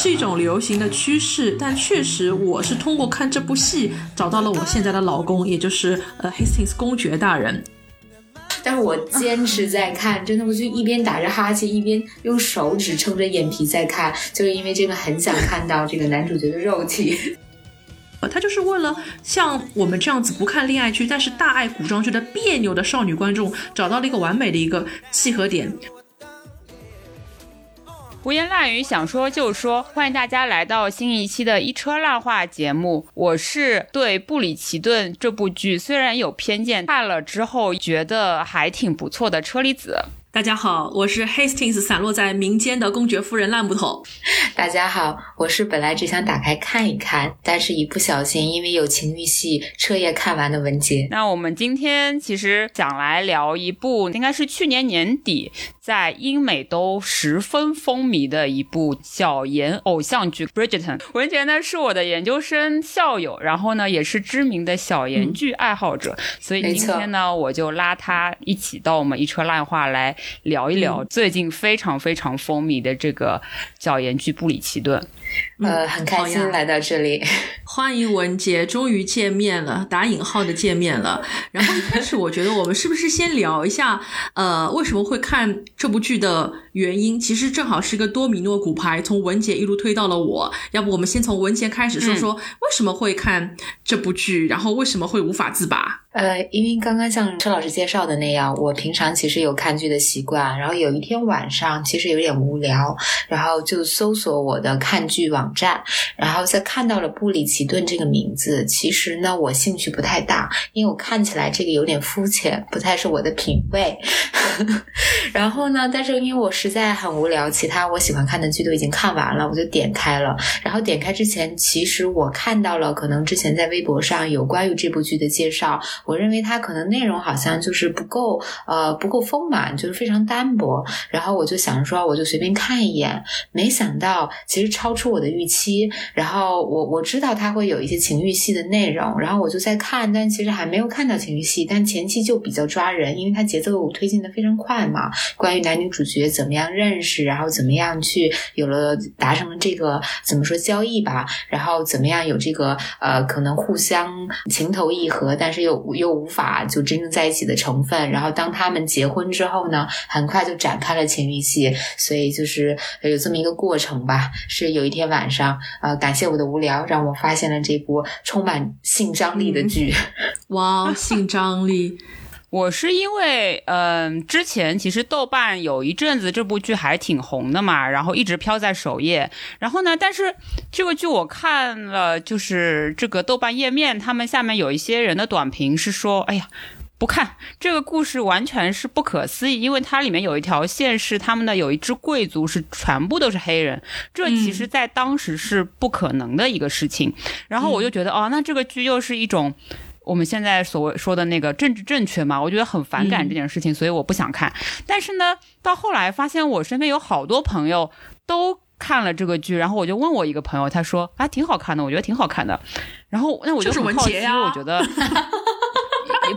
是一种流行的趋势，但确实我是通过看这部戏找到了我现在的老公，也就是呃 Hastings 公爵大人。但是我坚持在看，真的，我就一边打着哈欠，一边用手指撑着眼皮在看，就是因为这个很想看到这个男主角的肉体。呃，他就是为了像我们这样子不看恋爱剧，但是大爱古装剧的别扭的少女观众，找到了一个完美的一个契合点。胡言乱语，想说就说，欢迎大家来到新一期的一车烂话节目。我是对布里奇顿这部剧虽然有偏见，看了之后觉得还挺不错的车厘子。大家好，我是 Hastings 散落在民间的公爵夫人烂木头。大家好，我是本来只想打开看一看，但是一不小心因为有情欲戏彻夜看完的文杰。那我们今天其实想来聊一部，应该是去年年底在英美都十分风靡的一部小言偶像剧《Bridgerton》。文杰呢是我的研究生校友，然后呢也是知名的小言剧爱好者，所以今天呢我就拉他一起到我们一车烂话来。聊一聊最近非常非常风靡的这个教研剧《布里奇顿》。呃，很开心来到这里，欢迎文杰，终于见面了，打引号的见面了。然后一开始我觉得我们是不是先聊一下，呃，为什么会看这部剧的原因？其实正好是个多米诺骨牌，从文杰一路推到了我。要不我们先从文杰开始说说为什么会看这部剧，然后为什么会无法自拔？呃，因为刚刚像车老师介绍的那样，我平常其实有看剧的习惯，然后有一天晚上其实有点无聊，然后就搜索我的看剧。网站，然后在看到了布里奇顿这个名字，其实呢，我兴趣不太大，因为我看起来这个有点肤浅，不太是我的品味。然后呢，但是因为我实在很无聊，其他我喜欢看的剧都已经看完了，我就点开了。然后点开之前，其实我看到了，可能之前在微博上有关于这部剧的介绍，我认为它可能内容好像就是不够，呃，不够丰满，就是非常单薄。然后我就想说，我就随便看一眼，没想到其实超出。我的预期，然后我我知道它会有一些情欲戏的内容，然后我就在看，但其实还没有看到情欲戏，但前期就比较抓人，因为它节奏推进的非常快嘛。关于男女主角怎么样认识，然后怎么样去有了达成了这个怎么说交易吧，然后怎么样有这个呃可能互相情投意合，但是又又无法就真正在一起的成分。然后当他们结婚之后呢，很快就展开了情欲戏，所以就是有这么一个过程吧，是有一天。天晚上，呃，感谢我的无聊，让我发现了这部充满性张力的剧。哇，性张力！我是因为，嗯，之前其实豆瓣有一阵子这部剧还挺红的嘛，然后一直飘在首页。然后呢，但是这个剧我看了，就是这个豆瓣页面，他们下面有一些人的短评是说，哎呀。不看这个故事完全是不可思议，因为它里面有一条线是他们的有一支贵族是全部都是黑人，这其实在当时是不可能的一个事情。然后我就觉得哦，那这个剧又是一种我们现在所谓说的那个政治正确嘛，我觉得很反感这件事情，所以我不想看。但是呢，到后来发现我身边有好多朋友都看了这个剧，然后我就问我一个朋友，他说啊挺好看的，我觉得挺好看的。然后那我就很好奇，我觉得。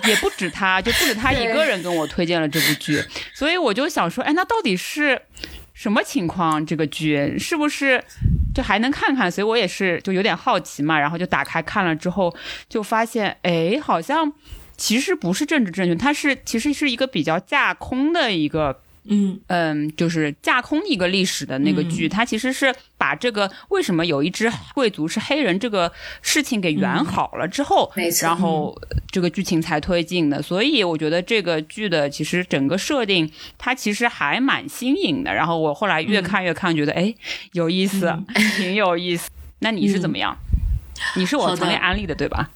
也不止他，就不止他一个人跟我推荐了这部剧，所以我就想说，哎，那到底是什么情况？这个剧是不是就还能看看？所以我也是就有点好奇嘛，然后就打开看了之后，就发现，哎，好像其实不是政治正确，它是其实是一个比较架空的一个。嗯嗯，就是架空一个历史的那个剧，它其实是把这个为什么有一支贵族是黑人这个事情给圆好了之后，然后这个剧情才推进的。所以我觉得这个剧的其实整个设定它其实还蛮新颖的。然后我后来越看越看，觉得哎有意思，挺有意思。那你是怎么样？你是我强烈安利的对吧？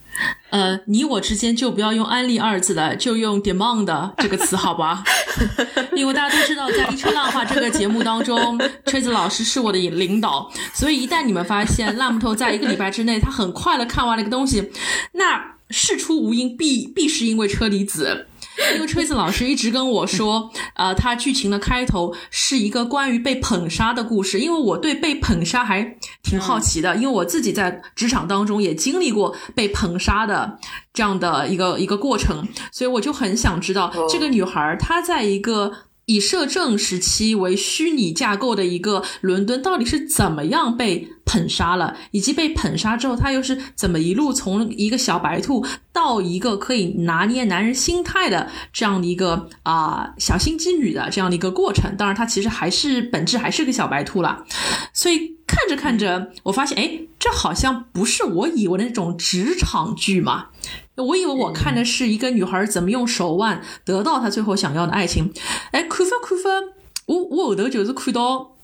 呃，你我之间就不要用“安利”二字的，就用 “demand” 这个词，好吧？因为大家都知道，在《一车浪话》这个节目当中，崔子老师是我的领导，所以一旦你们发现烂木头在一个礼拜之内，他很快的看完了一个东西，那事出无因，必必是因为车厘子。因为崔子老师一直跟我说，呃，他剧情的开头是一个关于被捧杀的故事。因为我对被捧杀还挺好奇的，因为我自己在职场当中也经历过被捧杀的这样的一个一个过程，所以我就很想知道这个女孩她在一个以摄政时期为虚拟架构的一个伦敦，到底是怎么样被捧杀了，以及被捧杀之后，他又是怎么一路从一个小白兔到一个可以拿捏男人心态的这样的一个啊小心机女的这样的一个过程。当然，他其实还是本质还是个小白兔了。所以看着看着，我发现，哎，这好像不是我以为的那种职场剧嘛。我以为我看的是一个女孩怎么用手腕得到她最后想要的爱情，哎，看分看分，我我后头就是看到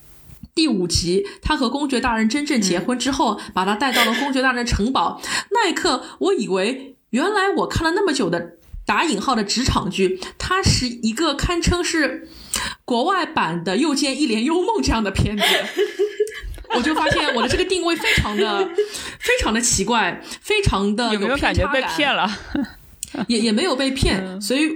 第五集，她和公爵大人真正结婚之后，把她带到了公爵大人城堡，那一刻，我以为原来我看了那么久的打引号的职场剧，它是一个堪称是国外版的《又见一帘幽梦》这样的片子。我就发现我的这个定位非常的、非常的奇怪，非常的有没有感觉被骗了？也也没有被骗，所以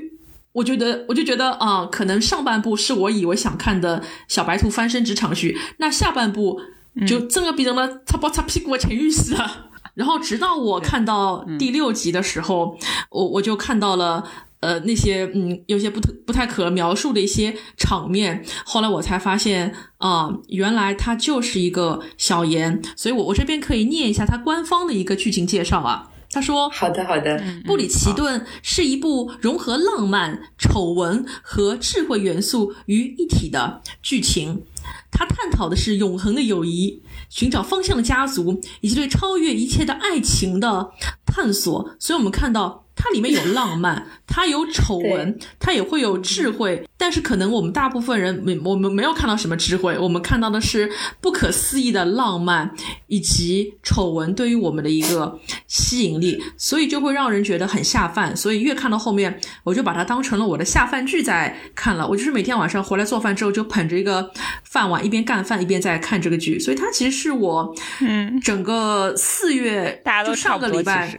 我觉得，我就觉得啊，可能上半部是我以为想看的小白兔翻身职场剧，那下半部就真的变成了擦包擦屁股的陈玉戏了。然后直到我看到第六集的时候，我我就看到了。呃，那些嗯，有些不特不太可描述的一些场面，后来我才发现啊，原来他就是一个小言，所以我我这边可以念一下它官方的一个剧情介绍啊。他说：“好的，好的，布里奇顿是一部融合浪漫、丑闻和智慧元素于一体的剧情，它探讨的是永恒的友谊、寻找方向的家族以及对超越一切的爱情的探索。所以，我们看到。”它里面有浪漫，它有丑闻，它也会有智慧，但是可能我们大部分人没我们没有看到什么智慧，我们看到的是不可思议的浪漫以及丑闻对于我们的一个吸引力，所以就会让人觉得很下饭。所以越看到后面，我就把它当成了我的下饭剧在看了。我就是每天晚上回来做饭之后，就捧着一个饭碗，一边干饭一边在看这个剧。所以它其实是我嗯整个四月就上个礼拜。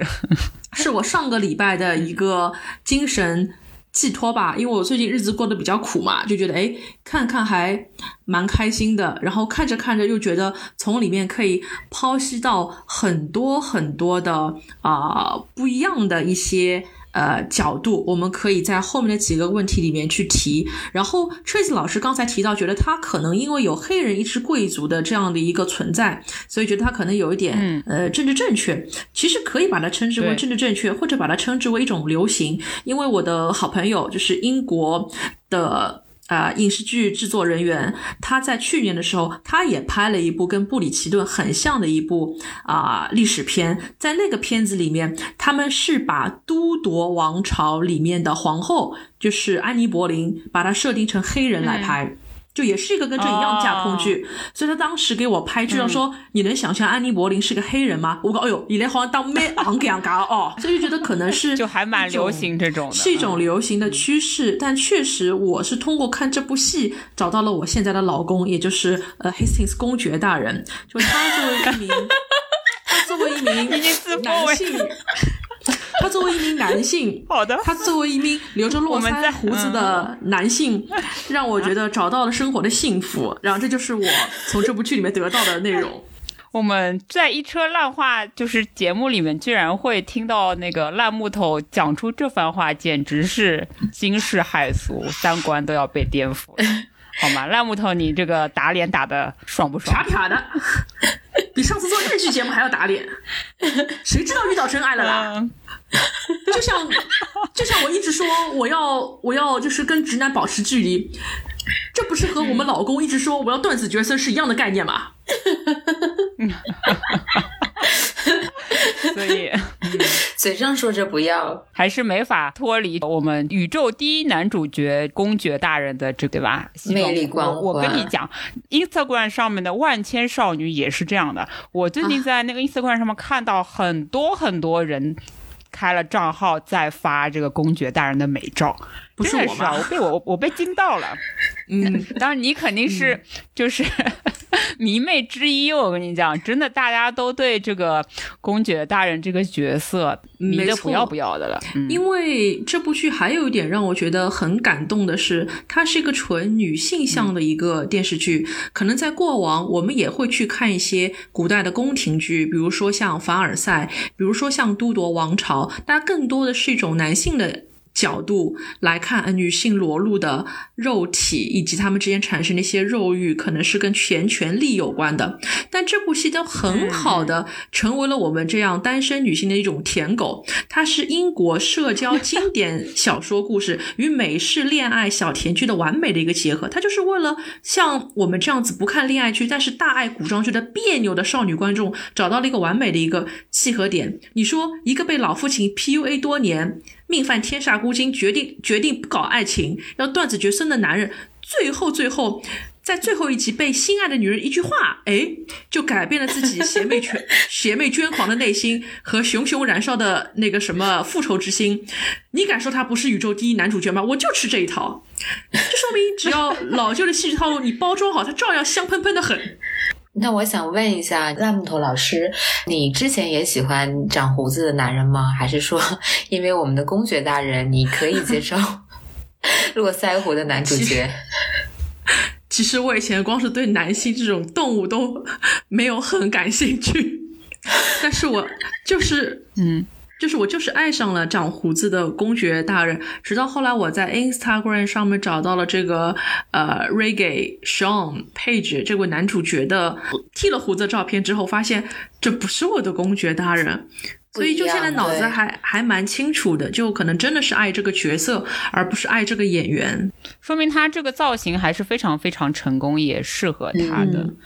是我上个礼拜的一个精神寄托吧，因为我最近日子过得比较苦嘛，就觉得哎，看看还蛮开心的。然后看着看着又觉得从里面可以剖析到很多很多的啊不一样的一些。呃，角度我们可以在后面的几个问题里面去提。然后，Trace 老师刚才提到，觉得他可能因为有黑人一支贵族的这样的一个存在，所以觉得他可能有一点呃政治正确。其实可以把它称之为政治正确，或者把它称之为一种流行。因为我的好朋友就是英国的。啊，影视剧制作人员，他在去年的时候，他也拍了一部跟布里奇顿很像的一部啊历史片，在那个片子里面，他们是把都铎王朝里面的皇后，就是安妮·柏林，把她设定成黑人来拍。就也是一个跟这一样架空剧，所以他当时给我拍剧，说你能想象安妮·柏林是个黑人吗？我说哎呦，你连好像当妹昂这样嘎哦，所以就觉得可能是 就还蛮流行这种的，是一种流行的趋势。但确实，我是通过看这部戏找到了我现在的老公，也就是呃 Hastings 公爵大人，就他作为一名，他作为一名男性。他作为一名男性，好的，他作为一名留着络腮胡子的男性，让我觉得找到了生活的幸福。然后这就是我从这部剧里面得到的内容。我们在一车烂话就是节目里面，居然会听到那个烂木头讲出这番话，简直是惊世骇俗，三观都要被颠覆，好吗？烂木头，你这个打脸打的爽不爽？啪啪的。比上次做日剧节目还要打脸，谁知道遇到真爱了啦？就像就像我一直说我要我要就是跟直男保持距离，这不是和我们老公一直说我要断子绝孙是一样的概念吗？所以，嘴上说着不要，还是没法脱离我们宇宙第一男主角公爵大人的这对吧？魅力光环。我跟你讲，Instagram 上面的万千少女也是这样的。我最近在那个 Instagram 上面看到很多很多人开了账号再发这个公爵大人的美照。不是我吗？我被我我被惊到了。嗯，当然你肯定是就是 迷妹之一。我跟你讲，真的，大家都对这个公爵大人这个角色迷的不要不要的了。因为这部剧还有一点让我觉得很感动的是，它是一个纯女性向的一个电视剧。可能在过往，我们也会去看一些古代的宫廷剧，比如说像凡尔赛，比如说像都铎王朝，但更多的是一种男性的。角度来看女性裸露的肉体，以及她们之间产生的一些肉欲，可能是跟权权力有关的。但这部戏都很好的成为了我们这样单身女性的一种舔狗。它是英国社交 经典小说故事与美式恋爱小甜剧的完美的一个结合。它就是为了像我们这样子不看恋爱剧，但是大爱古装剧的别扭的少女观众，找到了一个完美的一个契合点。你说一个被老父亲 PUA 多年。命犯天煞孤星，决定决定不搞爱情，要断子绝孙的男人，最后最后在最后一集被心爱的女人一句话，哎，就改变了自己邪魅圈 邪魅捐狂的内心和熊熊燃烧的那个什么复仇之心。你敢说他不是宇宙第一男主角吗？我就吃这一套，这说明只要老旧的戏剧套路你包装好，它照样香喷喷的很。那我想问一下烂木头老师，你之前也喜欢长胡子的男人吗？还是说，因为我们的公爵大人，你可以接受 络腮胡的男主角？其实我以前光是对男性这种动物都没有很感兴趣，但是我就是嗯。就是我就是爱上了长胡子的公爵大人，直到后来我在 Instagram 上面找到了这个呃 Reggae Sean Page 这位男主角的剃了胡子的照片之后，发现这不是我的公爵大人，所以就现在脑子还还蛮清楚的，就可能真的是爱这个角色，而不是爱这个演员，说明他这个造型还是非常非常成功，也适合他的。嗯，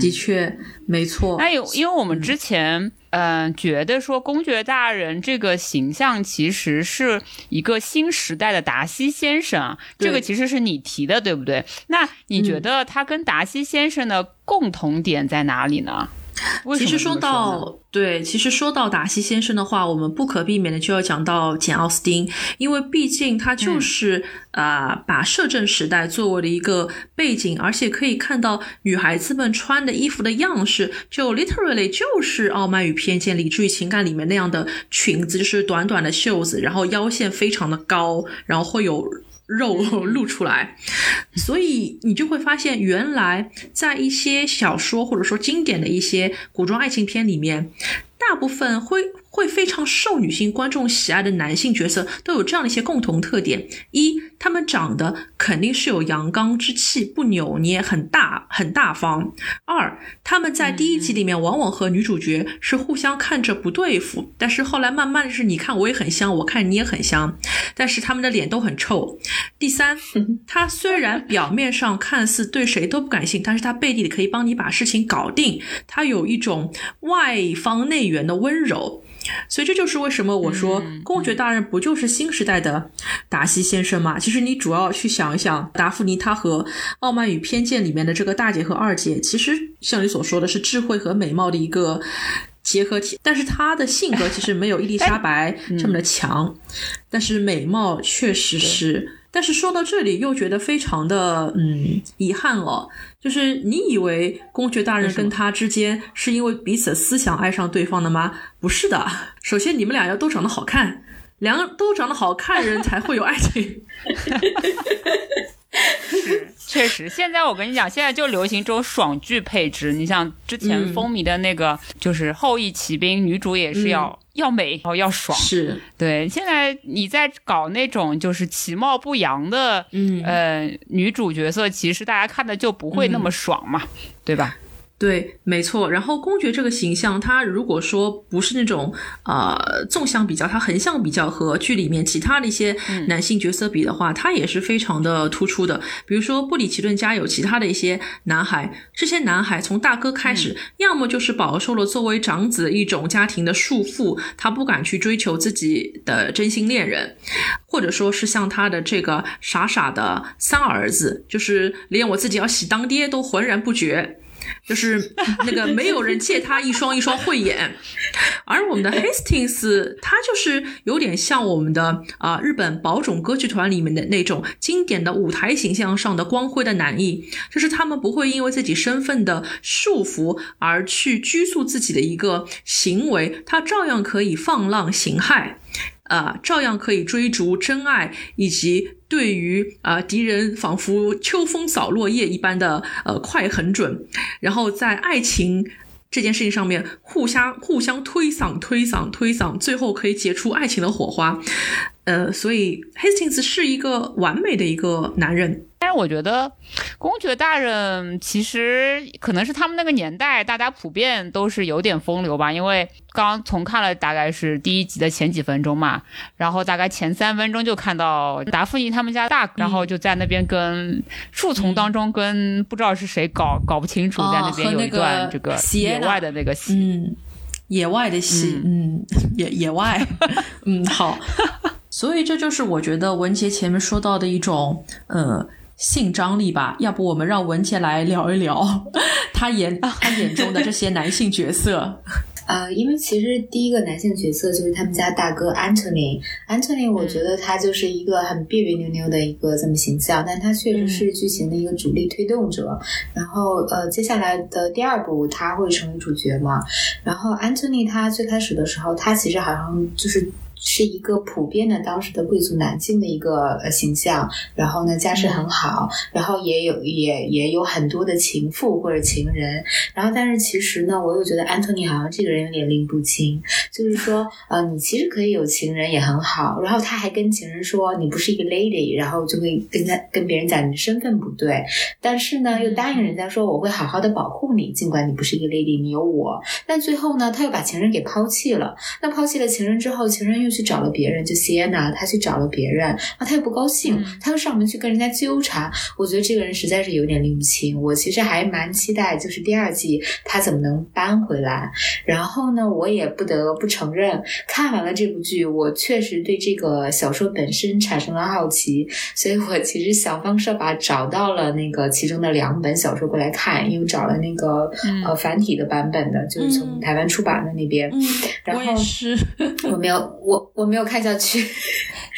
的确没错。那有，因为我们之前嗯觉得说公爵大人这个形象其实是一个新时代的达西先生啊，这个其实是你提的，对不对？那你觉得他跟达西先生的共同点在哪里呢？其实说到对，其实说到达西先生的话，我们不可避免的就要讲到简奥斯汀，因为毕竟他就是啊，把摄政时代作为了一个背景，而且可以看到女孩子们穿的衣服的样式，就 literally 就是《傲慢与偏见》理智与情感里面那样的裙子，就是短短的袖子，然后腰线非常的高，然后会有。肉露出来，所以你就会发现，原来在一些小说或者说经典的一些古装爱情片里面，大部分会。会非常受女性观众喜爱的男性角色都有这样的一些共同特点：一，他们长得肯定是有阳刚之气，不扭捏，很大很大方；二，他们在第一集里面往往和女主角是互相看着不对付，但是后来慢慢的是你看我也很香，我看你也很香，但是他们的脸都很臭。第三，他虽然表面上看似对谁都不感兴趣，但是他背地里可以帮你把事情搞定，他有一种外方内圆的温柔。所以这就是为什么我说公爵大人不就是新时代的达西先生吗？其实你主要去想一想，达芙妮她和《傲慢与偏见》里面的这个大姐和二姐，其实像你所说的是智慧和美貌的一个结合体，但是她的性格其实没有伊丽莎白 这么的强，但是美貌确实是。但是说到这里，又觉得非常的嗯遗憾了。就是你以为公爵大人跟他之间是因为彼此思想爱上对方的吗？不是的。首先，你们俩要都长得好看，两个都长得好看人才会有爱情。是，确实。现在我跟你讲，现在就流行这种爽剧配置。你像之前风靡的那个，就是《后羿骑兵》，女主也是要。要美，然后要爽，是对。现在你在搞那种就是其貌不扬的，嗯呃女主角色，其实大家看的就不会那么爽嘛，对吧？对，没错。然后公爵这个形象，他如果说不是那种呃纵向比较，他横向比较和剧里面其他的一些男性角色比的话，他也是非常的突出的。比如说布里奇顿家有其他的一些男孩，这些男孩从大哥开始，要么就是饱受了作为长子一种家庭的束缚，他不敢去追求自己的真心恋人，或者说是像他的这个傻傻的三儿子，就是连我自己要喜当爹都浑然不觉。就是那个没有人借他一双一双慧眼，而我们的 Hastings 他就是有点像我们的啊日本宝冢歌剧团里面的那种经典的舞台形象上的光辉的男艺，就是他们不会因为自己身份的束缚而去拘束自己的一个行为，他照样可以放浪形骸。啊，照样可以追逐真爱，以及对于啊敌人仿佛秋风扫落叶一般的呃快狠准，然后在爱情这件事情上面互相互相推搡推搡推搡，最后可以结出爱情的火花。呃，所以 Hastings 是一个完美的一个男人。但是我觉得公爵大人其实可能是他们那个年代，大家普遍都是有点风流吧。因为刚从看了大概是第一集的前几分钟嘛，然后大概前三分钟就看到达芙妮他们家大，然后就在那边跟树丛当中跟不知道是谁搞搞不清楚，在那边有一段这个野外的那个戏，嗯，野外的戏，嗯，野野外，嗯，好。所以这就是我觉得文杰前面说到的一种，呃。性张力吧，要不我们让文杰来聊一聊 他眼他眼中的这些男性角色。呃，因为其实第一个男性角色就是他们家大哥 Anthony。Anthony，我觉得他就是一个很别别扭扭的一个这么形象，但他确实是剧情的一个主力推动者。然后，呃，接下来的第二部他会成为主角嘛？然后 Anthony 他最开始的时候，他其实好像就是。是一个普遍的当时的贵族男性的一个形象，然后呢家世很好，然后也有也也有很多的情妇或者情人，然后但是其实呢，我又觉得安东尼好像这个人有点拎不清，就是说呃你其实可以有情人也很好，然后他还跟情人说你不是一个 lady，然后就会跟他跟别人讲你的身份不对，但是呢又答应人家说我会好好的保护你，尽管你不是一个 lady，你有我，但最后呢他又把情人给抛弃了，那抛弃了情人之后，情人又。去找了别人，就 Sienna，他去找了别人，啊，他又不高兴，他又上门去跟人家纠缠。我觉得这个人实在是有点拎不清。我其实还蛮期待，就是第二季他怎么能搬回来。然后呢，我也不得不承认，看完了这部剧，我确实对这个小说本身产生了好奇，所以我其实想方设法找到了那个其中的两本小说过来看，因为找了那个呃繁体的版本的，就是从台湾出版的那边。然后我没有我。我没有看下去，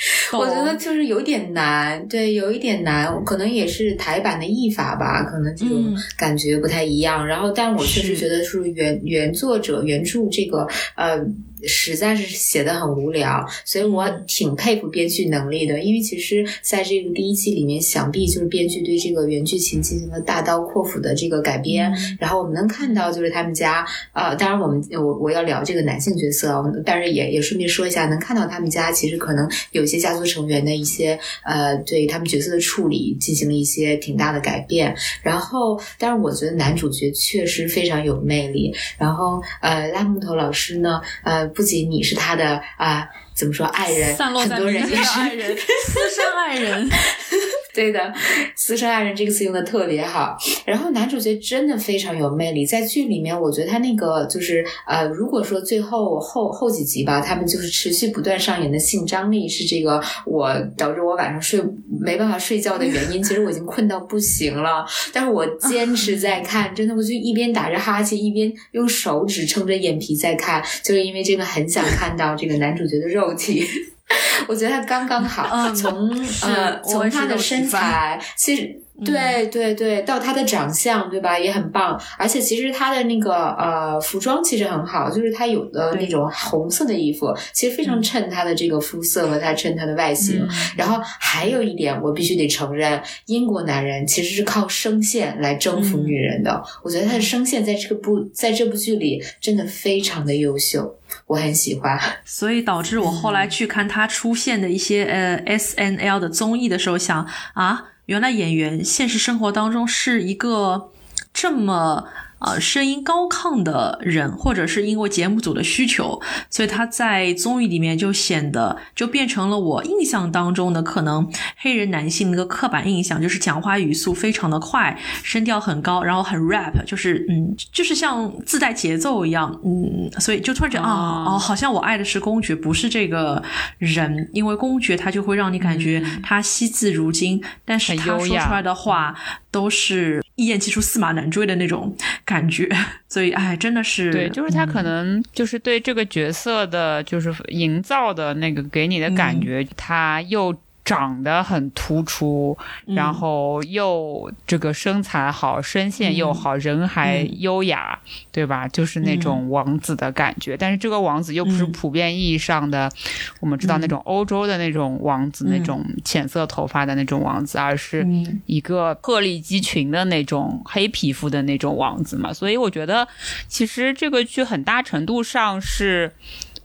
我觉得就是有点难，对，有一点难，可能也是台版的译法吧，可能这种感觉不太一样。然后，但我确实觉得是原原作者原著这个呃。实在是写的很无聊，所以我挺佩服编剧能力的。因为其实在这个第一季里面，想必就是编剧对这个原剧情进行了大刀阔斧的这个改编。然后我们能看到，就是他们家，呃，当然我们我我要聊这个男性角色，但是也也顺便说一下，能看到他们家其实可能有些家族成员的一些呃，对他们角色的处理进行了一些挺大的改变。然后，但是我觉得男主角确实非常有魅力。然后，呃，拉木头老师呢，呃。不仅你是他的啊，怎么说爱人？很多人也是爱人，私生爱人。对的，私生爱人这个词用的特别好。然后男主角真的非常有魅力，在剧里面，我觉得他那个就是呃，如果说最后后后几集吧，他们就是持续不断上演的性张力是这个我导致我晚上睡没办法睡觉的原因。其实我已经困到不行了，但是我坚持在看，真的，我就一边打着哈欠，一边用手指撑着眼皮在看，就是因为这个很想看到这个男主角的肉体。我觉得他刚刚好，从呃从他的身材，其实。对对对，到他的长相，对吧，也很棒。而且其实他的那个呃服装其实很好，就是他有的那种红色的衣服，其实非常衬他的这个肤色和他衬他的外形。然后还有一点，我必须得承认，英国男人其实是靠声线来征服女人的。我觉得他的声线在这个部在这部剧里真的非常的优秀，我很喜欢。所以导致我后来去看他出现的一些呃 S N L 的综艺的时候，想啊。原来演员现实生活当中是一个这么。呃，声音高亢的人，或者是因为节目组的需求，所以他在综艺里面就显得就变成了我印象当中的可能黑人男性那个刻板印象，就是讲话语速非常的快，声调很高，然后很 rap，就是嗯，就是像自带节奏一样，嗯，所以就突然觉得啊，哦，好像我爱的是公爵，不是这个人，因为公爵他就会让你感觉他惜字如金，但是他说出来的话都是一言既出驷马难追的那种。感觉，所以哎，真的是对，就是他可能就是对这个角色的，就是营造的那个给你的感觉，他又。长得很突出，然后又这个身材好，声线又好，人还优雅，对吧？就是那种王子的感觉。但是这个王子又不是普遍意义上的，我们知道那种欧洲的那种王子，那种浅色头发的那种王子，而是一个鹤立鸡群的那种黑皮肤的那种王子嘛。所以我觉得，其实这个剧很大程度上是。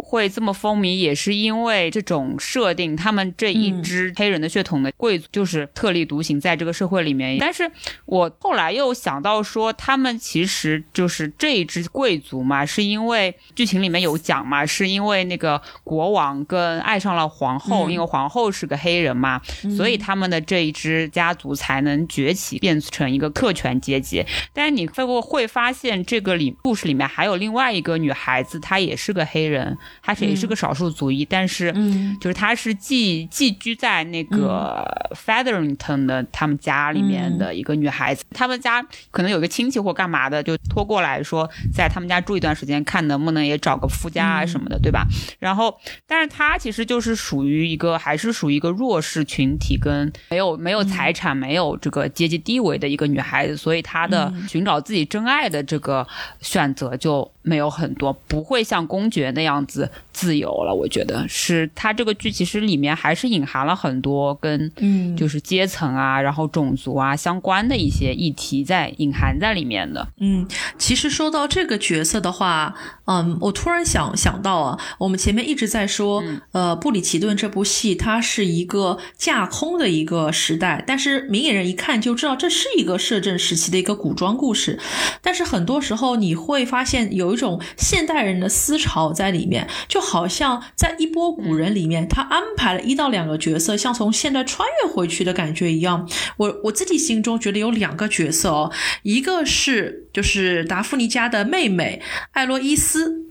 会这么风靡，也是因为这种设定，他们这一支黑人的血统的贵族就是特立独行，在这个社会里面。但是我后来又想到说，他们其实就是这一支贵族嘛，是因为剧情里面有讲嘛，是因为那个国王跟爱上了皇后，因为皇后是个黑人嘛，所以他们的这一支家族才能崛起，变成一个特权阶级。但是你会不会发现，这个里故事里面还有另外一个女孩子，她也是个黑人，她是也是个少数族裔，但是就是她是寄寄居在那个 Featherington 的他们家里面的一个女孩子，他们家可能有个亲戚或干嘛的，就托过来说在他们家住一段时间，看能不能也找个夫家啊什么的，对吧？然后，但是她其实就是属于一个还是属于一个弱势群体，跟没有没有财产、没有这个阶级地位的一个女孩子，所以她的寻找自己真爱的这个选择就没有很多，不会像公爵那样子自由了。我觉得是它这个剧其实里面还是隐含了很多跟嗯就是阶层啊，然后种族啊相关的一些议题在隐含在里面的。嗯，其实说到这个角色的话，嗯，我突然想想到啊，我们前面一直在说，呃，布里奇顿这部戏它是一个架空的一个时代，但是明眼人一看就知道这是一个摄政时期的一个古装故事。但是很多时候你会发现有一种现代人的思潮在里面，就好像在一波古人里面，他安排了一到两个角色，像从现代穿越回去的感觉一样。我我自己心中觉得有两个角色哦，一个是就是达芙妮家的妹妹艾洛伊斯，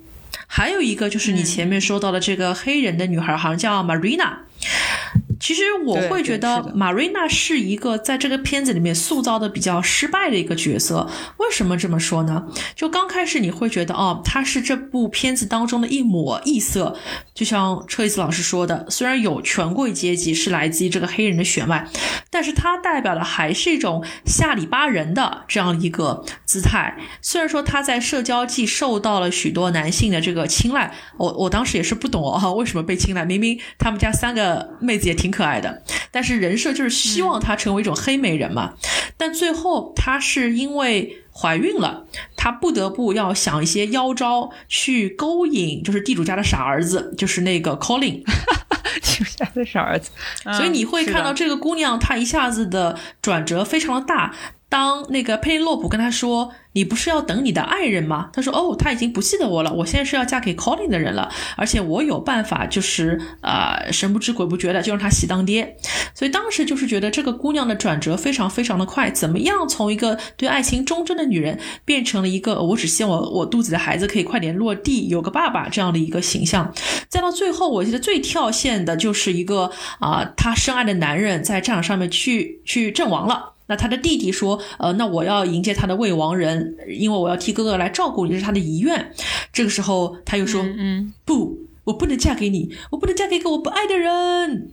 还有一个就是你前面说到的这个黑人的女孩，好像叫 Marina。其实我会觉得马瑞娜是一个在这个片子里面塑造的比较失败的一个角色。为什么这么说呢？就刚开始你会觉得哦，她是这部片子当中的一抹异色，就像车厘子老师说的，虽然有权贵阶级是来自于这个黑人的血脉，但是她代表的还是一种下里巴人的这样一个姿态。虽然说她在社交界受到了许多男性的这个青睐，我我当时也是不懂哦，为什么被青睐？明明他们家三个妹子也挺可爱的，但是人设就是希望她成为一种黑美人嘛。但最后她是因为怀孕了，她不得不要想一些妖招去勾引，就是地主家的傻儿子，就是那个 Colin。地主家的傻儿子，所以你会看到这个姑娘，她一下子的转折非常的大。当那个佩洛普跟他说：“你不是要等你的爱人吗？”他说：“哦，他已经不记得我了，我现在是要嫁给 Colin 的人了，而且我有办法，就是呃神不知鬼不觉的就让他喜当爹。”所以当时就是觉得这个姑娘的转折非常非常的快，怎么样从一个对爱情忠贞的女人变成了一个我只希望我我肚子的孩子可以快点落地，有个爸爸这样的一个形象。再到最后，我记得最跳线的就是一个啊、她深爱的男人在战场上面去去阵亡了。那他的弟弟说：“呃，那我要迎接他的未亡人，因为我要替哥哥来照顾你，这是他的遗愿。”这个时候，他又说：“嗯，不，我不能嫁给你，我不能嫁给一个我不爱的人。”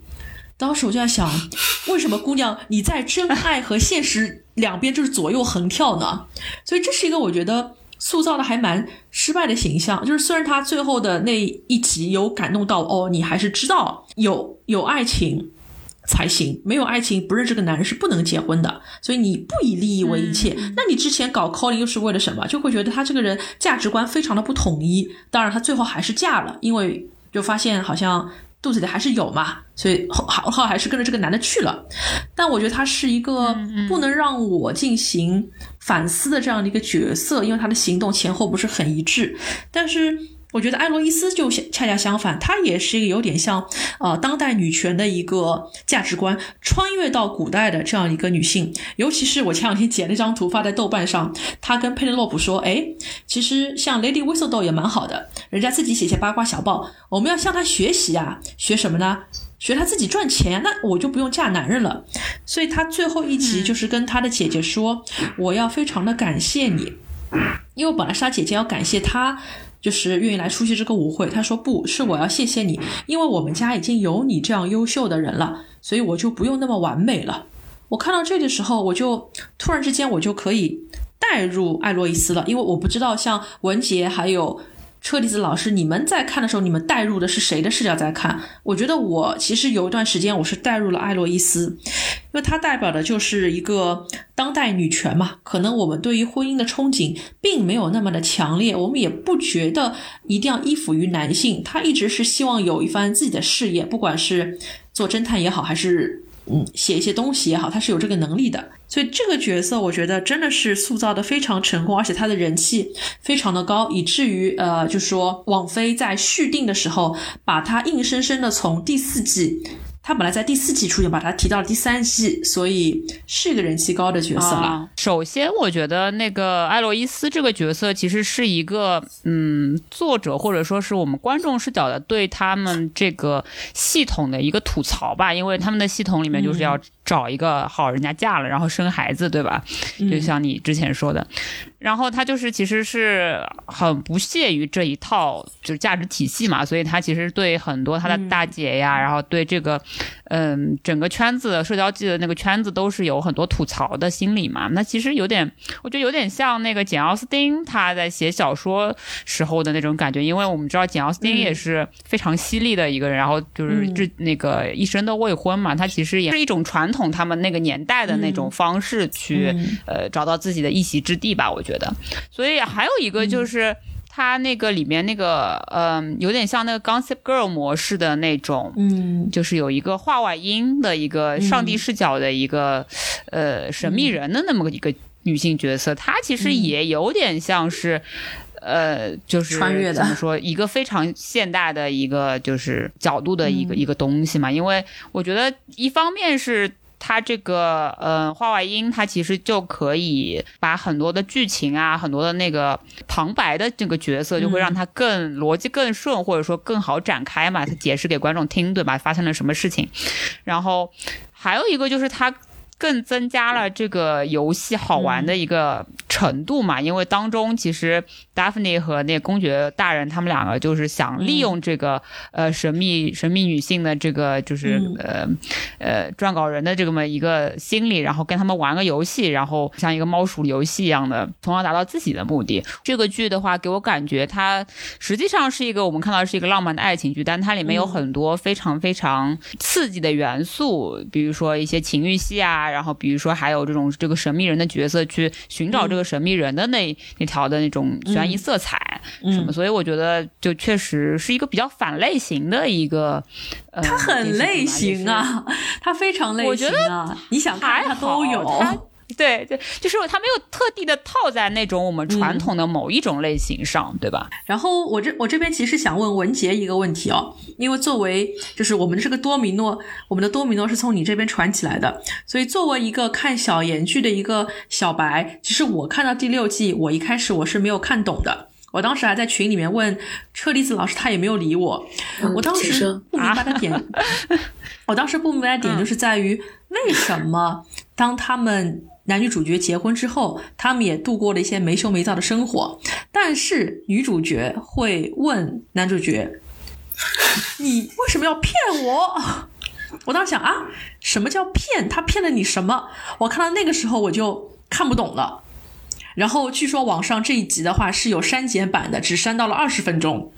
当时我就在想，为什么姑娘你在真爱和现实两边就是左右横跳呢？所以这是一个我觉得塑造的还蛮失败的形象。就是虽然他最后的那一集有感动到，哦，你还是知道有有爱情。才行，没有爱情，不认识这个男人是不能结婚的。所以你不以利益为一切，那你之前搞 calling 又是为了什么？就会觉得他这个人价值观非常的不统一。当然，他最后还是嫁了，因为就发现好像肚子里还是有嘛，所以后后后还是跟着这个男的去了。但我觉得他是一个不能让我进行反思的这样的一个角色，因为他的行动前后不是很一致。但是我觉得艾洛伊斯就恰恰相反，她也是一个有点像呃当代女权的一个价值观，穿越到古代的这样一个女性。尤其是我前两天剪了一张图发在豆瓣上，她跟佩内洛普说：“哎，其实像 Lady Whistledown 也蛮好的，人家自己写些八卦小报，我们要向她学习啊，学什么呢？”学她自己赚钱，那我就不用嫁男人了。所以她最后一集就是跟她的姐姐说：“我要非常的感谢你，因为本来是她姐姐要感谢她，就是愿意来出席这个舞会。他说不是我要谢谢你，因为我们家已经有你这样优秀的人了，所以我就不用那么完美了。我看到这的时候，我就突然之间我就可以带入艾洛伊斯了，因为我不知道像文杰还有车厘子老师，你们在看的时候，你们带入的是谁的视角在看？我觉得我其实有一段时间我是带入了艾洛伊斯，因为它代表的就是一个当代女权嘛。可能我们对于婚姻的憧憬并没有那么的强烈，我们也不觉得一定要依附于男性。她一直是希望有一番自己的事业，不管是做侦探也好，还是嗯写一些东西也好，他是有这个能力的。所以这个角色，我觉得真的是塑造的非常成功，而且他的人气非常的高，以至于呃，就说王菲在续订的时候，把他硬生生的从第四季。他本来在第四季出现，把他提到了第三季，所以是一个人气高的角色了。首先，我觉得那个艾洛伊斯这个角色其实是一个，嗯，作者或者说是我们观众视角的对他们这个系统的一个吐槽吧，因为他们的系统里面就是要找一个好人家嫁了，然后生孩子，对吧？就像你之前说的。然后他就是其实是很不屑于这一套就是价值体系嘛，所以他其实对很多他的大姐呀，然后对这个，嗯，整个圈子社交界的那个圈子都是有很多吐槽的心理嘛。那其实有点，我觉得有点像那个简奥斯汀他在写小说时候的那种感觉，因为我们知道简奥斯汀也是非常犀利的一个人，然后就是这那个一生都未婚嘛，他其实也是一种传统他们那个年代的那种方式去呃找到自己的一席之地吧，我觉得。所以还有一个就是他那个里面那个，嗯，有点像那个 Gossip Girl 模式的那种，嗯，就是有一个画外音的一个上帝视角的一个，呃，神秘人的那么一个女性角色，她其实也有点像是，呃，就是穿越的，怎么说，一个非常现代的一个就是角度的一个一个东西嘛，因为我觉得一方面是。它这个呃，画外音，它其实就可以把很多的剧情啊，很多的那个旁白的这个角色，就会让它更逻辑更顺，或者说更好展开嘛，它解释给观众听，对吧？发生了什么事情？然后还有一个就是它。更增加了这个游戏好玩的一个程度嘛，因为当中其实 Daphne 和那公爵大人他们两个就是想利用这个呃神秘神秘女性的这个就是呃呃撰稿人的这么一个心理，然后跟他们玩个游戏，然后像一个猫鼠游戏一样的，从而达到自己的目的。这个剧的话，给我感觉它实际上是一个我们看到是一个浪漫的爱情剧，但它里面有很多非常非常刺激的元素，比如说一些情欲戏啊。然后，比如说还有这种这个神秘人的角色去寻找这个神秘人的那那条的那种悬疑色彩什么，所以我觉得就确实是一个比较反类型的一个。它很类型啊，它非常类型啊，你想看它都有。对对，就是他没有特地的套在那种我们传统的某一种类型上，对吧？然后我这我这边其实想问文杰一个问题哦，因为作为就是我们这个多米诺，我们的多米诺是从你这边传起来的，所以作为一个看小言剧的一个小白，其实我看到第六季，我一开始我是没有看懂的，我当时还在群里面问车厘子老师，他也没有理我，我当时不明白的点，我当时不明白的点就是在于为什么当他们。男女主角结婚之后，他们也度过了一些没羞没臊的生活。但是女主角会问男主角：“ 你为什么要骗我？” 我当时想啊，什么叫骗？他骗了你什么？我看到那个时候我就看不懂了。然后据说网上这一集的话是有删减版的，只删到了二十分钟。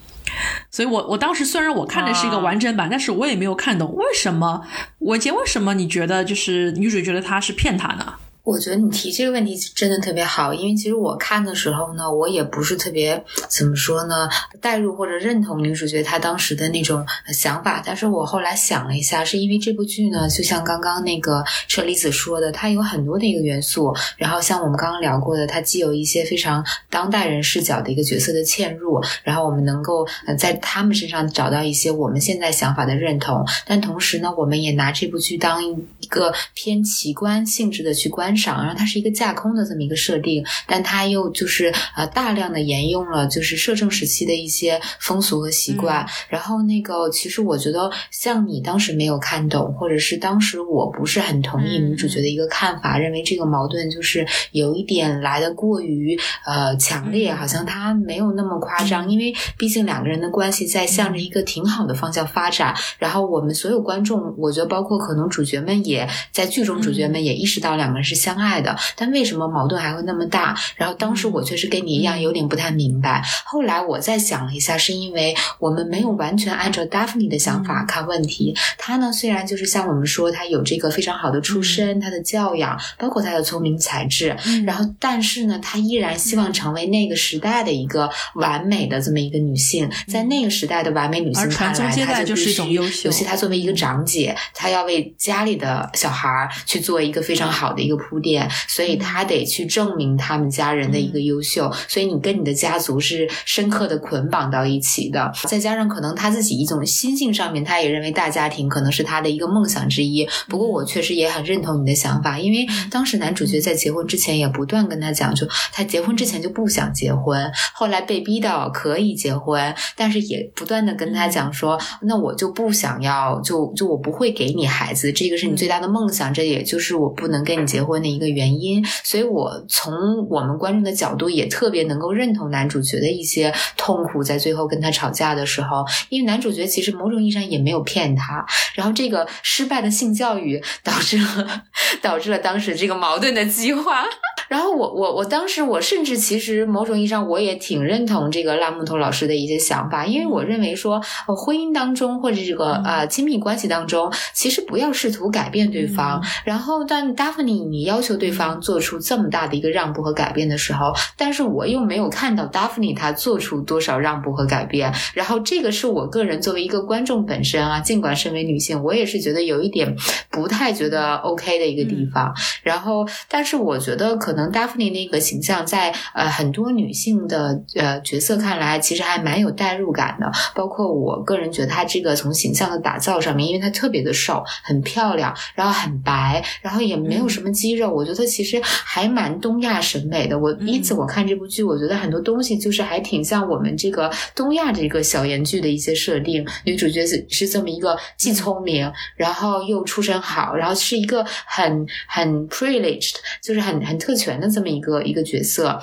所以我我当时虽然我看的是一个完整版，但是我也没有看懂为什么文杰为什么你觉得就是女主觉得他是骗她呢？我觉得你提这个问题真的特别好，因为其实我看的时候呢，我也不是特别怎么说呢，代入或者认同女主角她当时的那种想法。但是我后来想了一下，是因为这部剧呢，就像刚刚那个车厘子说的，它有很多的一个元素。然后像我们刚刚聊过的，它既有一些非常当代人视角的一个角色的嵌入，然后我们能够在他们身上找到一些我们现在想法的认同。但同时呢，我们也拿这部剧当一个偏奇观性质的去观。赏，然后它是一个架空的这么一个设定，但它又就是呃大量的沿用了就是摄政时期的一些风俗和习惯。然后那个其实我觉得像你当时没有看懂，或者是当时我不是很同意女主角的一个看法，认为这个矛盾就是有一点来的过于呃强烈，好像它没有那么夸张。因为毕竟两个人的关系在向着一个挺好的方向发展。然后我们所有观众，我觉得包括可能主角们也在剧中，主角们也意识到两个人是。相爱的，但为什么矛盾还会那么大？然后当时我确实跟你一样有点不太明白。后来我再想了一下，是因为我们没有完全按照 Daphne 的想法看问题。他呢，虽然就是像我们说，他有这个非常好的出身，他的教养，包括他的聪明才智，然后但是呢，他依然希望成为那个时代的一个完美的这么一个女性，在那个时代的完美女性看来，她就是一种优秀。尤其她作为一个长姐，她要为家里的小孩儿去做一个非常好的一个铺垫，所以他得去证明他们家人的一个优秀。所以你跟你的家族是深刻的捆绑到一起的。再加上可能他自己一种心性上面，他也认为大家庭可能是他的一个梦想之一。不过我确实也很认同你的想法，因为当时男主角在结婚之前也不断跟他讲，就他结婚之前就不想结婚，后来被逼到可以结婚，但是也不断的跟他讲说，那我就不想要，就就我不会给你孩子，这个是你最大的梦想，这也就是我不能跟你结婚的一个原因。所以我从我们观众的角度也特别能够认同男主角的一些痛苦，在最后跟他吵架的时候，因为男主角其实某种意义上也没有骗他，然后这个失败的性教育导致了导致了当时这个矛盾的激化。然后我我我当时我甚至其实某种意义上我也挺认同这个烂木头老师的一些想法，因为我认为说，呃，婚姻当中或者这个呃亲密关系当中，其实不要试图改变对方。然后，但 Daphne 你要求对方做出这么大的一个让步和改变的时候，但是我又没有看到 Daphne 她做出多少让步和改变。然后，这个是我个人作为一个观众本身啊，尽管身为女性，我也是觉得有一点不太觉得 OK 的一个地方。然后，但是我觉得可。可能 Daphne 那个形象在呃很多女性的呃角色看来，其实还蛮有代入感的。包括我个人觉得她这个从形象的打造上面，因为她特别的瘦，很漂亮，然后很白，然后也没有什么肌肉，我觉得其实还蛮东亚审美的。我因此我看这部剧，我觉得很多东西就是还挺像我们这个东亚这个小言剧的一些设定。女主角是是这么一个既聪明，然后又出身好，然后是一个很很 privileged，就是很很特。权的这么一个一个角色。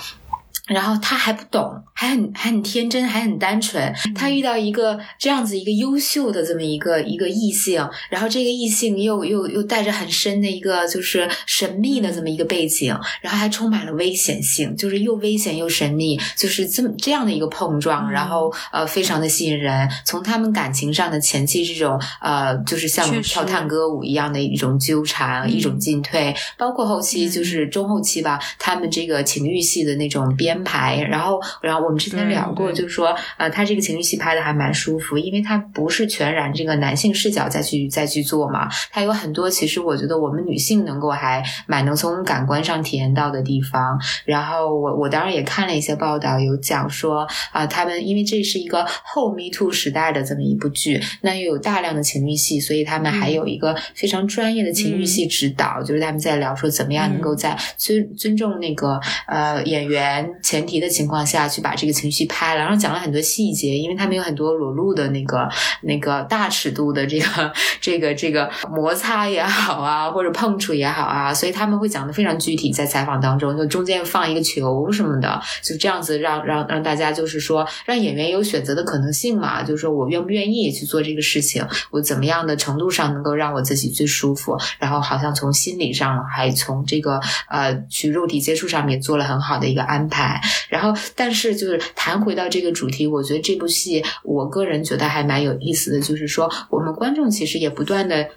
然后他还不懂，还很还很天真，还很单纯。他遇到一个这样子一个优秀的这么一个一个异性，然后这个异性又又又带着很深的一个就是神秘的这么一个背景，然后还充满了危险性，就是又危险又神秘，就是这么这样的一个碰撞，然后呃非常的吸引人。从他们感情上的前期这种呃就是像跳探戈舞一样的一种纠缠，一种进退，包括后期就是中后期吧，他们这个情欲戏的那种编。排，然后，然后我们之前聊过，就是说，呃，他这个情绪戏拍的还蛮舒服，因为他不是全然这个男性视角再去再去做嘛，他有很多其实我觉得我们女性能够还蛮能从感官上体验到的地方。然后我我当然也看了一些报道，有讲说啊，他们因为这是一个后 Me Too 时代的这么一部剧，那又有大量的情欲戏，所以他们还有一个非常专业的情欲戏指导，就是他们在聊说怎么样能够在尊尊重那个呃演员。前提的情况下去把这个情绪拍了，然后讲了很多细节，因为他们有很多裸露的那个那个大尺度的这个这个这个摩擦也好啊，或者碰触也好啊，所以他们会讲的非常具体，在采访当中就中间放一个球什么的，就这样子让让让大家就是说让演员有选择的可能性嘛，就是说我愿不愿意去做这个事情，我怎么样的程度上能够让我自己最舒服，然后好像从心理上还从这个呃去肉体接触上面做了很好的一个安排。然后，但是就是谈回到这个主题，我觉得这部戏，我个人觉得还蛮有意思的，就是说我们观众其实也不断的。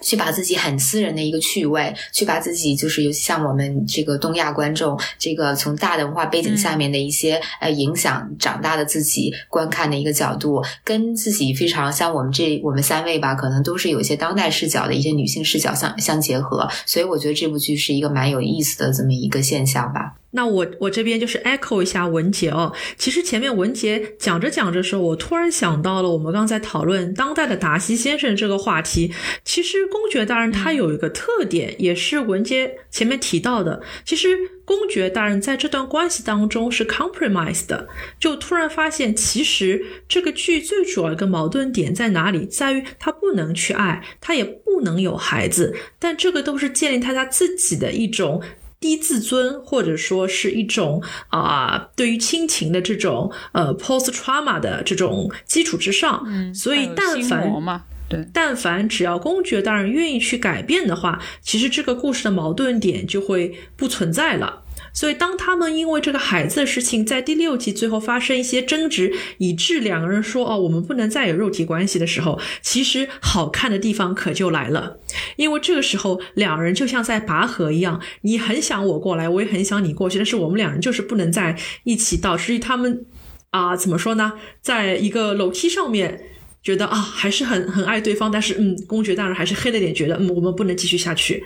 去把自己很私人的一个趣味，去把自己就是尤其像我们这个东亚观众，这个从大的文化背景下面的一些呃影响长大的自己观看的一个角度，跟自己非常像我们这我们三位吧，可能都是有一些当代视角的一些女性视角相相结合，所以我觉得这部剧是一个蛮有意思的这么一个现象吧。那我我这边就是 echo 一下文杰哦。其实前面文杰讲着讲着时候，我突然想到了我们刚才讨论当代的达西先生这个话题。其实公爵大人他有一个特点，也是文杰前面提到的。其实公爵大人在这段关系当中是 compromise 的。就突然发现，其实这个剧最主要一个矛盾点在哪里？在于他不能去爱，他也不能有孩子，但这个都是建立他他自己的一种。低自尊，或者说是一种啊，对于亲情的这种呃 post trauma 的这种基础之上，所以但凡对，但凡只要公爵大人愿意去改变的话，其实这个故事的矛盾点就会不存在了。所以，当他们因为这个孩子的事情在第六集最后发生一些争执，以致两个人说：“哦，我们不能再有肉体关系”的时候，其实好看的地方可就来了。因为这个时候，两人就像在拔河一样，你很想我过来，我也很想你过去，但是我们两人就是不能在一起，导致于他们啊，怎么说呢，在一个楼梯上面。觉得啊，还是很很爱对方，但是嗯，公爵大人还是黑了点，觉得嗯，我们不能继续下去。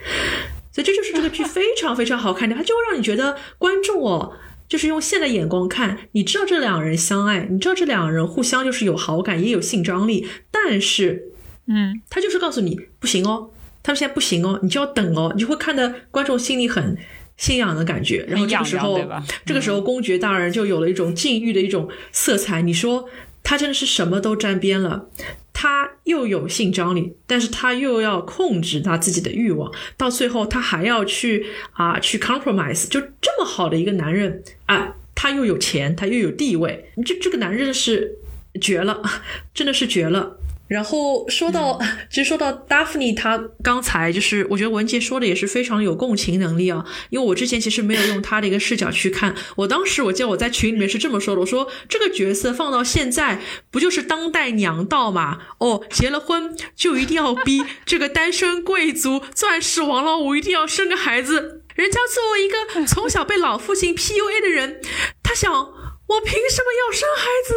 所以这就是这个剧非常非常好看的，它就会让你觉得观众哦，就是用现代眼光看，你知道这两人相爱，你知道这两人互相就是有好感，也有性张力，但是嗯，他就是告诉你不行哦，他们现在不行哦，你就要等哦，你就会看得观众心里很心痒的感觉。然后这个时候，这个时候公爵大人就有了一种禁欲的一种色彩。你说。他真的是什么都沾边了，他又有性张力，但是他又要控制他自己的欲望，到最后他还要去啊去 compromise，就这么好的一个男人啊，他又有钱，他又有地位，这这个男人是绝了，真的是绝了。然后说到，其实说到 Daphne，她刚才就是，我觉得文杰说的也是非常有共情能力啊。因为我之前其实没有用她的一个视角去看，我当时我记得我在群里面是这么说的，我说这个角色放到现在不就是当代娘道嘛？哦，结了婚就一定要逼这个单身贵族钻石王老五一定要生个孩子，人家作为一个从小被老父亲 PUA 的人，他想。我凭什么要生孩子？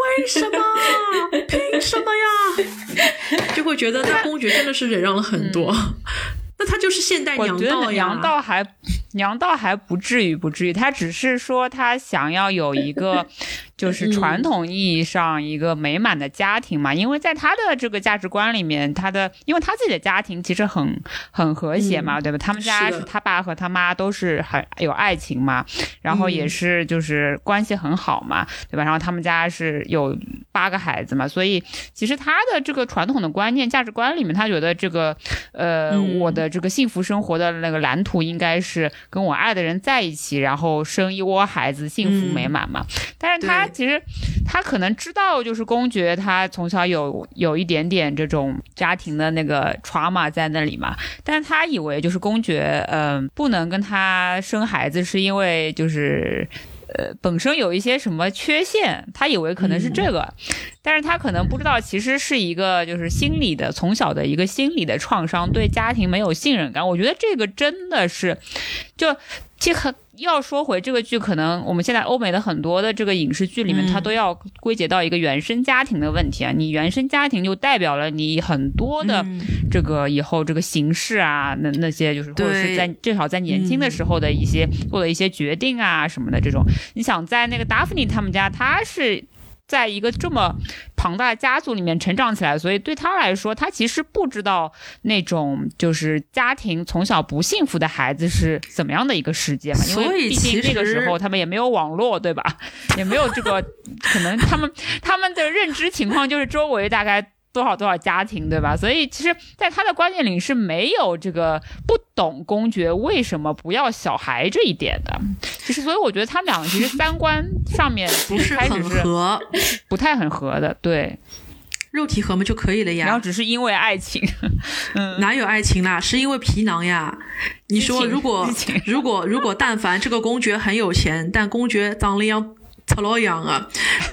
为什么？凭什么呀？就会觉得那公爵真的是忍让了很多。那他就是现代娘道呀？娘道还娘道还不至于，不至于。他只是说他想要有一个。就是传统意义上一个美满的家庭嘛，因为在他的这个价值观里面，他的因为他自己的家庭其实很很和谐嘛，对吧？他们家是他爸和他妈都是很有爱情嘛，然后也是就是关系很好嘛，对吧？然后他们家是有八个孩子嘛，所以其实他的这个传统的观念价值观里面，他觉得这个呃我的这个幸福生活的那个蓝图应该是跟我爱的人在一起，然后生一窝孩子，幸福美满嘛。但是他。其实他可能知道，就是公爵他从小有有一点点这种家庭的那个 trauma 在那里嘛，但是他以为就是公爵，嗯，不能跟他生孩子是因为就是，呃，本身有一些什么缺陷，他以为可能是这个，但是他可能不知道，其实是一个就是心理的从小的一个心理的创伤，对家庭没有信任感。我觉得这个真的是，就这很。要说回这个剧，可能我们现在欧美的很多的这个影视剧里面，它都要归结到一个原生家庭的问题啊。你原生家庭就代表了你很多的这个以后这个形式啊，那那些就是或者是在至少在年轻的时候的一些做的一些决定啊什么的这种。你想在那个达芙妮他们家，他是。在一个这么庞大的家族里面成长起来，所以对他来说，他其实不知道那种就是家庭从小不幸福的孩子是怎么样的一个世界嘛。因为毕竟那个时候他们也没有网络，对吧？也没有这个可能，他们他们的认知情况就是周围大概。多少多少家庭，对吧？所以其实，在他的观念里是没有这个不懂公爵为什么不要小孩这一点的。其实，所以我觉得他们两个其实三观上面不是很合，不太很合的。对，肉体合嘛就可以了呀。然后只是因为爱情，嗯，哪有爱情啦？是因为皮囊呀。你说，如果如果如果但凡这个公爵很有钱，但公爵长得样。操老样啊，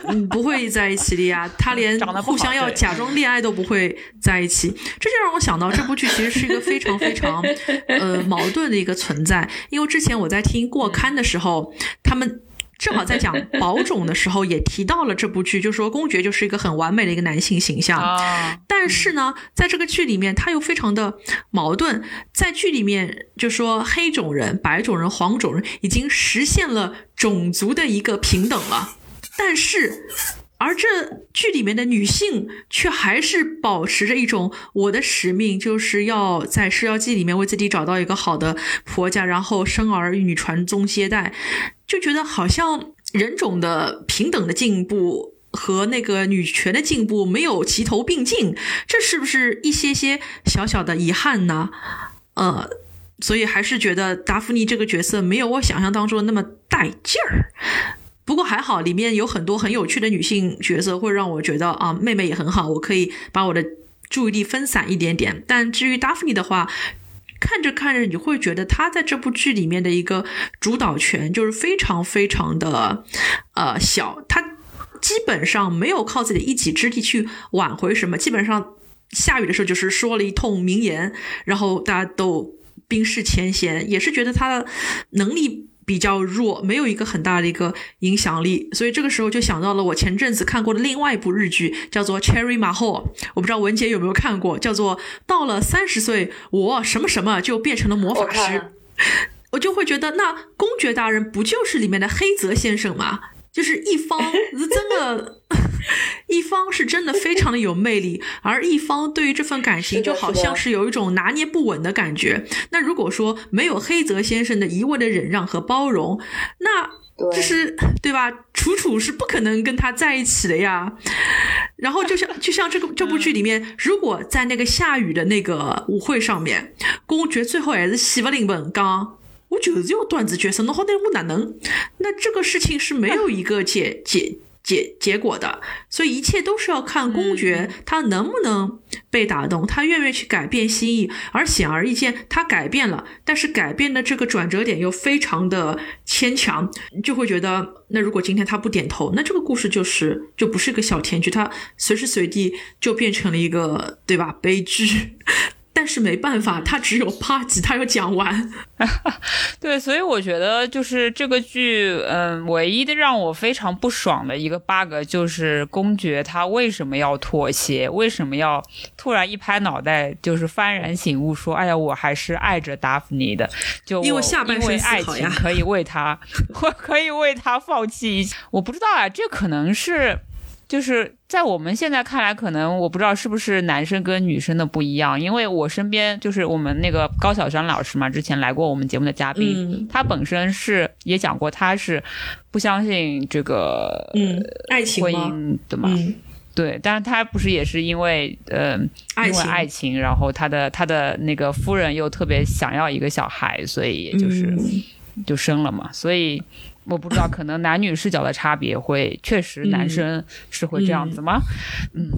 嗯，不会在一起的呀。他连互相要假装恋爱都不会在一起，这就让我想到这部剧其实是一个非常非常呃矛盾的一个存在。因为之前我在听过刊的时候，他们。正好在讲保种的时候，也提到了这部剧，就说公爵就是一个很完美的一个男性形象。但是呢，在这个剧里面，他又非常的矛盾。在剧里面，就说黑种人、白种人、黄种人已经实现了种族的一个平等了，但是。而这剧里面的女性却还是保持着一种我的使命，就是要在《尸妖记》里面为自己找到一个好的婆家，然后生儿育女、传宗接代，就觉得好像人种的平等的进步和那个女权的进步没有齐头并进，这是不是一些些小小的遗憾呢？呃，所以还是觉得达芙妮这个角色没有我想象当中那么带劲儿。不过还好，里面有很多很有趣的女性角色，会让我觉得啊，妹妹也很好，我可以把我的注意力分散一点点。但至于 Daphne 的话，看着看着你会觉得她在这部剧里面的一个主导权就是非常非常的呃小，她基本上没有靠自己的一己之力去挽回什么，基本上下雨的时候就是说了一通名言，然后大家都冰释前嫌，也是觉得他的能力。比较弱，没有一个很大的一个影响力，所以这个时候就想到了我前阵子看过的另外一部日剧，叫做《Cherry Mahal》，我不知道文杰有没有看过，叫做到了三十岁，我什么什么就变成了魔法师，我就会觉得那公爵大人不就是里面的黑泽先生吗？就是一方是 真的，一方是真的非常的有魅力，而一方对于这份感情就好像是有一种拿捏不稳的感觉。那如果说没有黑泽先生的一味的忍让和包容，那就是对吧？楚楚是不可能跟他在一起的呀。然后就像 就像这个这部剧里面，如果在那个下雨的那个舞会上面，公爵最后还是洗不灵本刚。我就是要断子绝孙，那好歹我哪能？那这个事情是没有一个结结结结果的，所以一切都是要看公爵他能不能被打动，他愿不愿意去改变心意。而显而易见，他改变了，但是改变的这个转折点又非常的牵强，就会觉得，那如果今天他不点头，那这个故事就是就不是一个小甜剧，他随时随地就变成了一个对吧悲剧。但是没办法，他只有八集，他要讲完。对，所以我觉得就是这个剧，嗯，唯一的让我非常不爽的一个 bug 就是公爵他为什么要妥协？为什么要突然一拍脑袋，就是幡然醒悟，说：“哎呀，我还是爱着达芙妮的。”就因为下半生爱情可以为他，我可以为他放弃一。我不知道啊，这可能是。就是在我们现在看来，可能我不知道是不是男生跟女生的不一样，因为我身边就是我们那个高晓山老师嘛，之前来过我们节目的嘉宾，他本身是也讲过，他是不相信这个嗯爱情婚姻的嘛，对，但是他不是也是因为呃因为爱情，然后他的他的那个夫人又特别想要一个小孩，所以也就是就生了嘛，所以。我不知道，可能男女视角的差别会确实，男生是会这样子吗？嗯，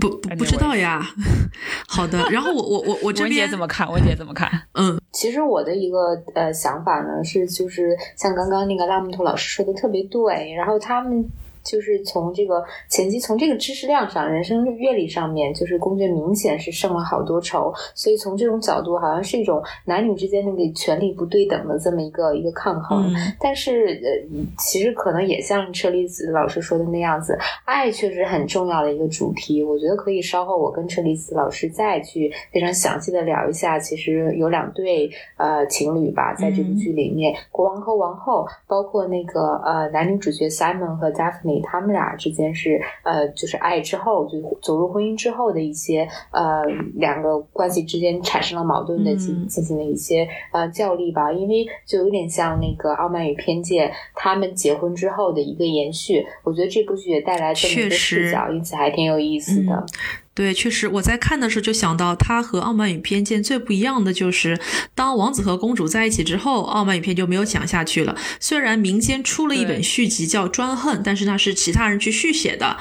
不不知道呀。好的，然后我我我我这边文姐怎么看？文姐怎么看？嗯，其实我的一个呃想法呢是，就是像刚刚那个拉木图老师说的特别对，然后他们。就是从这个前期，从这个知识量上、人生阅历上面，就是公爵明显是胜了好多筹，所以从这种角度，好像是一种男女之间那个权力不对等的这么一个一个抗衡。但是，呃，其实可能也像车厘子老师说的那样子，爱确实很重要的一个主题。我觉得可以稍后我跟车厘子老师再去非常详细的聊一下。其实有两对呃情侣吧，在这部剧里面，国王和王后，包括那个呃男女主角 Simon 和 Daphne。他们俩之间是呃，就是爱之后就走入婚姻之后的一些呃，两个关系之间产生了矛盾的进进行了一些呃较力吧，因为就有点像那个《傲慢与偏见》他们结婚之后的一个延续。我觉得这部剧也带来这么一个视角，因此还挺有意思的。对，确实，我在看的时候就想到，他和《傲慢与偏见》最不一样的就是，当王子和公主在一起之后，《傲慢与偏见》就没有讲下去了。虽然民间出了一本续集叫《专恨》，但是那是其他人去续写的，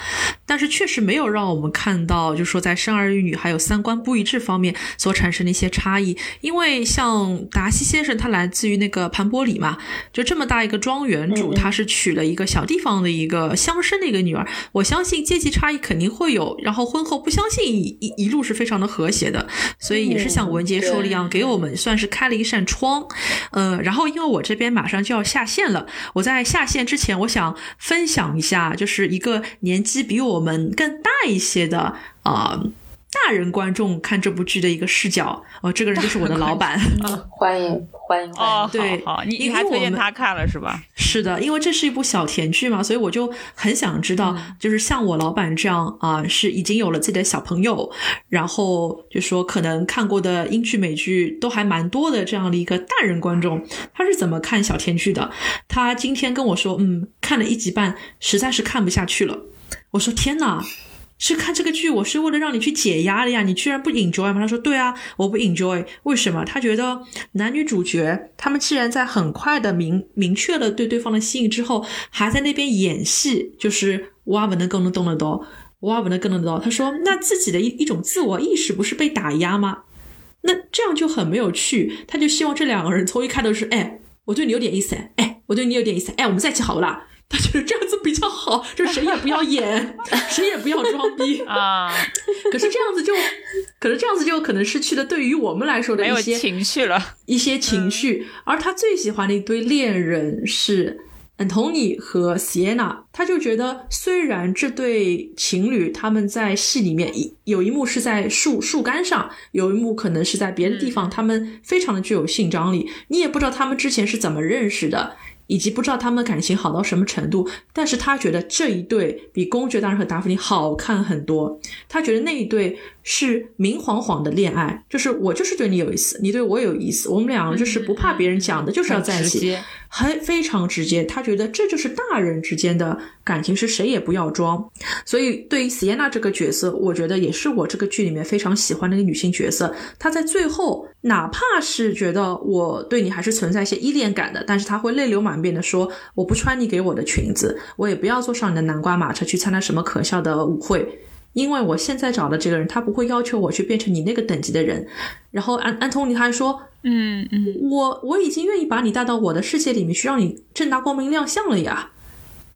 但是确实没有让我们看到，就是说在生儿育女还有三观不一致方面所产生的一些差异。因为像达西先生，他来自于那个盘波里嘛，就这么大一个庄园主，他是娶了一个小地方的一个乡绅的一个女儿，我相信阶级差异肯定会有，然后婚后不相。信一一一路是非常的和谐的，所以也是像文杰说的一样，给我们算是开了一扇窗。呃，然后因为我这边马上就要下线了，我在下线之前，我想分享一下，就是一个年纪比我们更大一些的啊。大人观众看这部剧的一个视角哦，这个人 就是我的老板，欢迎欢迎哦，对，好，你你还推荐他看了是吧？是的，因为这是一部小甜剧嘛，所以我就很想知道，就是像我老板这样啊，是已经有了自己的小朋友，然后就说可能看过的英剧美剧都还蛮多的这样的一个大人观众，他是怎么看小甜剧的？他今天跟我说，嗯，看了一集半，实在是看不下去了。我说天哪！是看这个剧，我是为了让你去解压的呀，你居然不 enjoy 吗？他说对啊，我不 enjoy，为什么？他觉得男女主角他们既然在很快的明明确了对对方的吸引之后，还在那边演戏，就是哇，文能更能动得多。哇，不能跟得到。他说，那自己的一一种自我意识不是被打压吗？那这样就很没有趣。他就希望这两个人从一开头是，哎，我对你有点意思，哎，我对你有点意思，哎，我们在一起好不啦？他觉得这样子比较好，就谁也不要演，谁也不要装逼啊。可是这样子就，可是这样子就可能失去了对于我们来说的一些情绪了，一些情绪。而他最喜欢的一对恋人是。安东尼和 Sienna，他就觉得，虽然这对情侣他们在戏里面一有一幕是在树树干上，有一幕可能是在别的地方，他们非常的具有性张力，你也不知道他们之前是怎么认识的。以及不知道他们的感情好到什么程度，但是他觉得这一对比公爵大人和达芙妮好看很多。他觉得那一对是明晃晃的恋爱，就是我就是对你有意思，你对我有意思，我们两个就是不怕别人讲的，就是要在一起，很非常直接。他觉得这就是大人之间的感情，是谁也不要装。所以对于 Sienna 这个角色，我觉得也是我这个剧里面非常喜欢的一个女性角色。她在最后，哪怕是觉得我对你还是存在一些依恋感的，但是她会泪流满。面的说，我不穿你给我的裙子，我也不要坐上你的南瓜马车去参加什么可笑的舞会，因为我现在找的这个人，他不会要求我去变成你那个等级的人。然后安安东尼他还说，嗯嗯，我我已经愿意把你带到我的世界里面去，让你正大光明亮相了呀。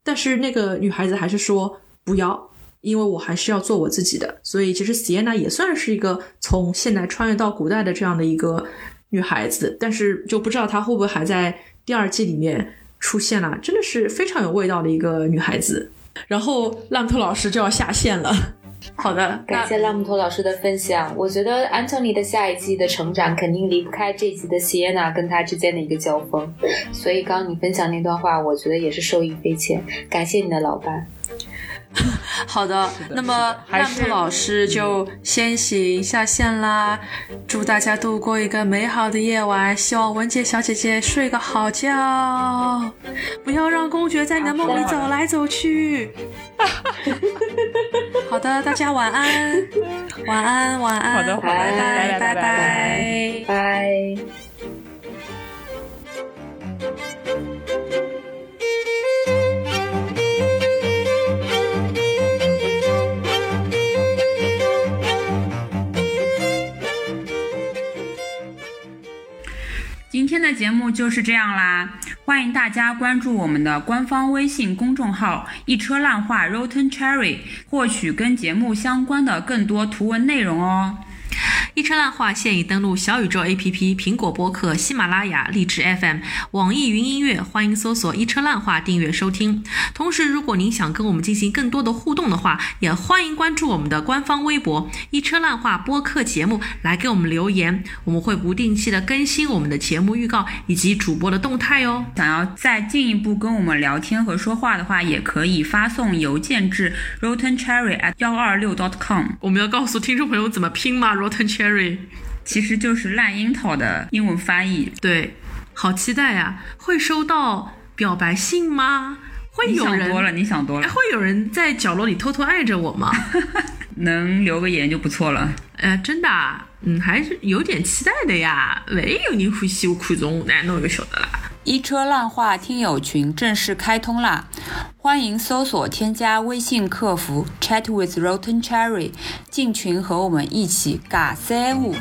但是那个女孩子还是说不要，因为我还是要做我自己的。所以其实 Sienna 也算是一个从现代穿越到古代的这样的一个女孩子，但是就不知道她会不会还在。第二季里面出现了，真的是非常有味道的一个女孩子。然后拉姆托老师就要下线了。好的，感谢拉姆托老师的分享。我觉得安东尼的下一季的成长肯定离不开这集的谢耶娜跟他之间的一个交锋。所以刚刚你分享那段话，我觉得也是受益匪浅。感谢你的老伴。好的，那么烂布老师就先行下线啦。祝大家度过一个美好的夜晚，希望文杰小姐姐睡个好觉，不要让公爵在你的梦里走来走去。好的，大家晚安，晚安，晚安。好的，拜拜，拜拜，拜。今天的节目就是这样啦，欢迎大家关注我们的官方微信公众号“一车烂话 Rotten Cherry”，获取跟节目相关的更多图文内容哦。一车烂话现已登录小宇宙 APP、苹果播客、喜马拉雅、荔枝 FM、网易云音乐，欢迎搜索“一车烂话”订阅收听。同时，如果您想跟我们进行更多的互动的话，也欢迎关注我们的官方微博“一车烂话”播客节目，来给我们留言。我们会不定期的更新我们的节目预告以及主播的动态哦。想要再进一步跟我们聊天和说话的话，也可以发送邮件至 rottencherry at 幺二六 dot com。我们要告诉听众朋友怎么拼吗？rottencherry。Cherry，其实就是烂樱桃的英文翻译。对，好期待呀！会收到表白信吗？会有人？你想多了，你想多了。会有人在角落里偷偷爱着我吗？能留个言就不错了。呃，真的，嗯，还是有点期待的呀。万一有人呼吸我看中，那侬就晓得啦。一车浪话听友群正式开通啦！欢迎搜索添加微信客服 chat with rotten cherry 进群和我们一起尬三五。